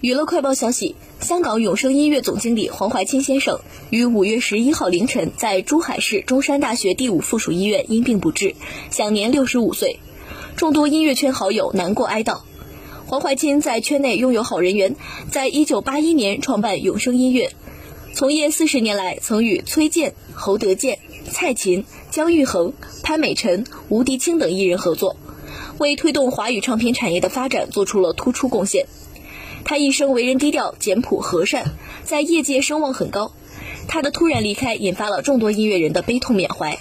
娱乐快报消息：香港永生音乐总经理黄怀清先生于五月十一号凌晨在珠海市中山大学第五附属医院因病不治，享年六十五岁。众多音乐圈好友难过哀悼。黄怀清在圈内拥有好人缘，在一九八一年创办永生音乐，从业四十年来，曾与崔健、侯德健、蔡琴、姜育恒、潘美辰、吴迪清等艺人合作，为推动华语唱片产业的发展做出了突出贡献。他一生为人低调、简朴、和善，在业界声望很高。他的突然离开引发了众多音乐人的悲痛缅怀。